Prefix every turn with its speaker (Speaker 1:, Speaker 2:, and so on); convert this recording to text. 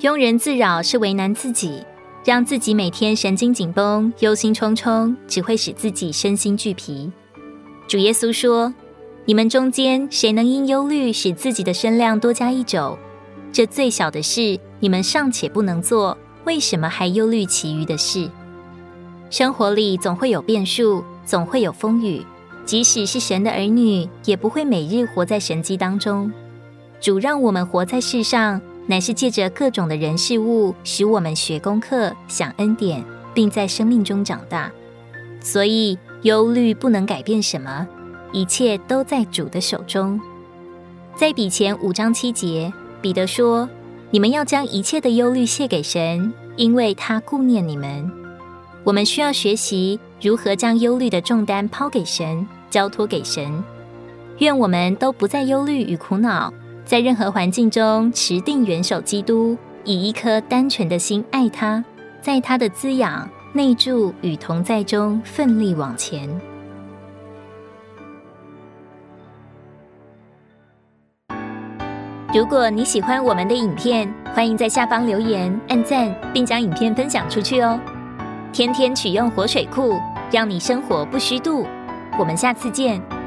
Speaker 1: 庸人自扰是为难自己，让自己每天神经紧绷、忧心忡忡，只会使自己身心俱疲。主耶稣说：“你们中间谁能因忧虑使自己的身量多加一肘？这最小的事，你们尚且不能做，为什么还忧虑其余的事？”生活里总会有变数，总会有风雨。即使是神的儿女，也不会每日活在神迹当中。主让我们活在世上，乃是借着各种的人事物，使我们学功课、享恩典，并在生命中长大。所以忧虑不能改变什么，一切都在主的手中。在彼前五章七节，彼得说：“你们要将一切的忧虑卸给神，因为他顾念你们。”我们需要学习如何将忧虑的重担抛给神。交托给神，愿我们都不再忧虑与苦恼，在任何环境中持定元首基督，以一颗单纯的心爱他，在他的滋养、内住与同在中奋力往前。如果你喜欢我们的影片，欢迎在下方留言、按赞，并将影片分享出去哦。天天取用活水库，让你生活不虚度。我们下次见。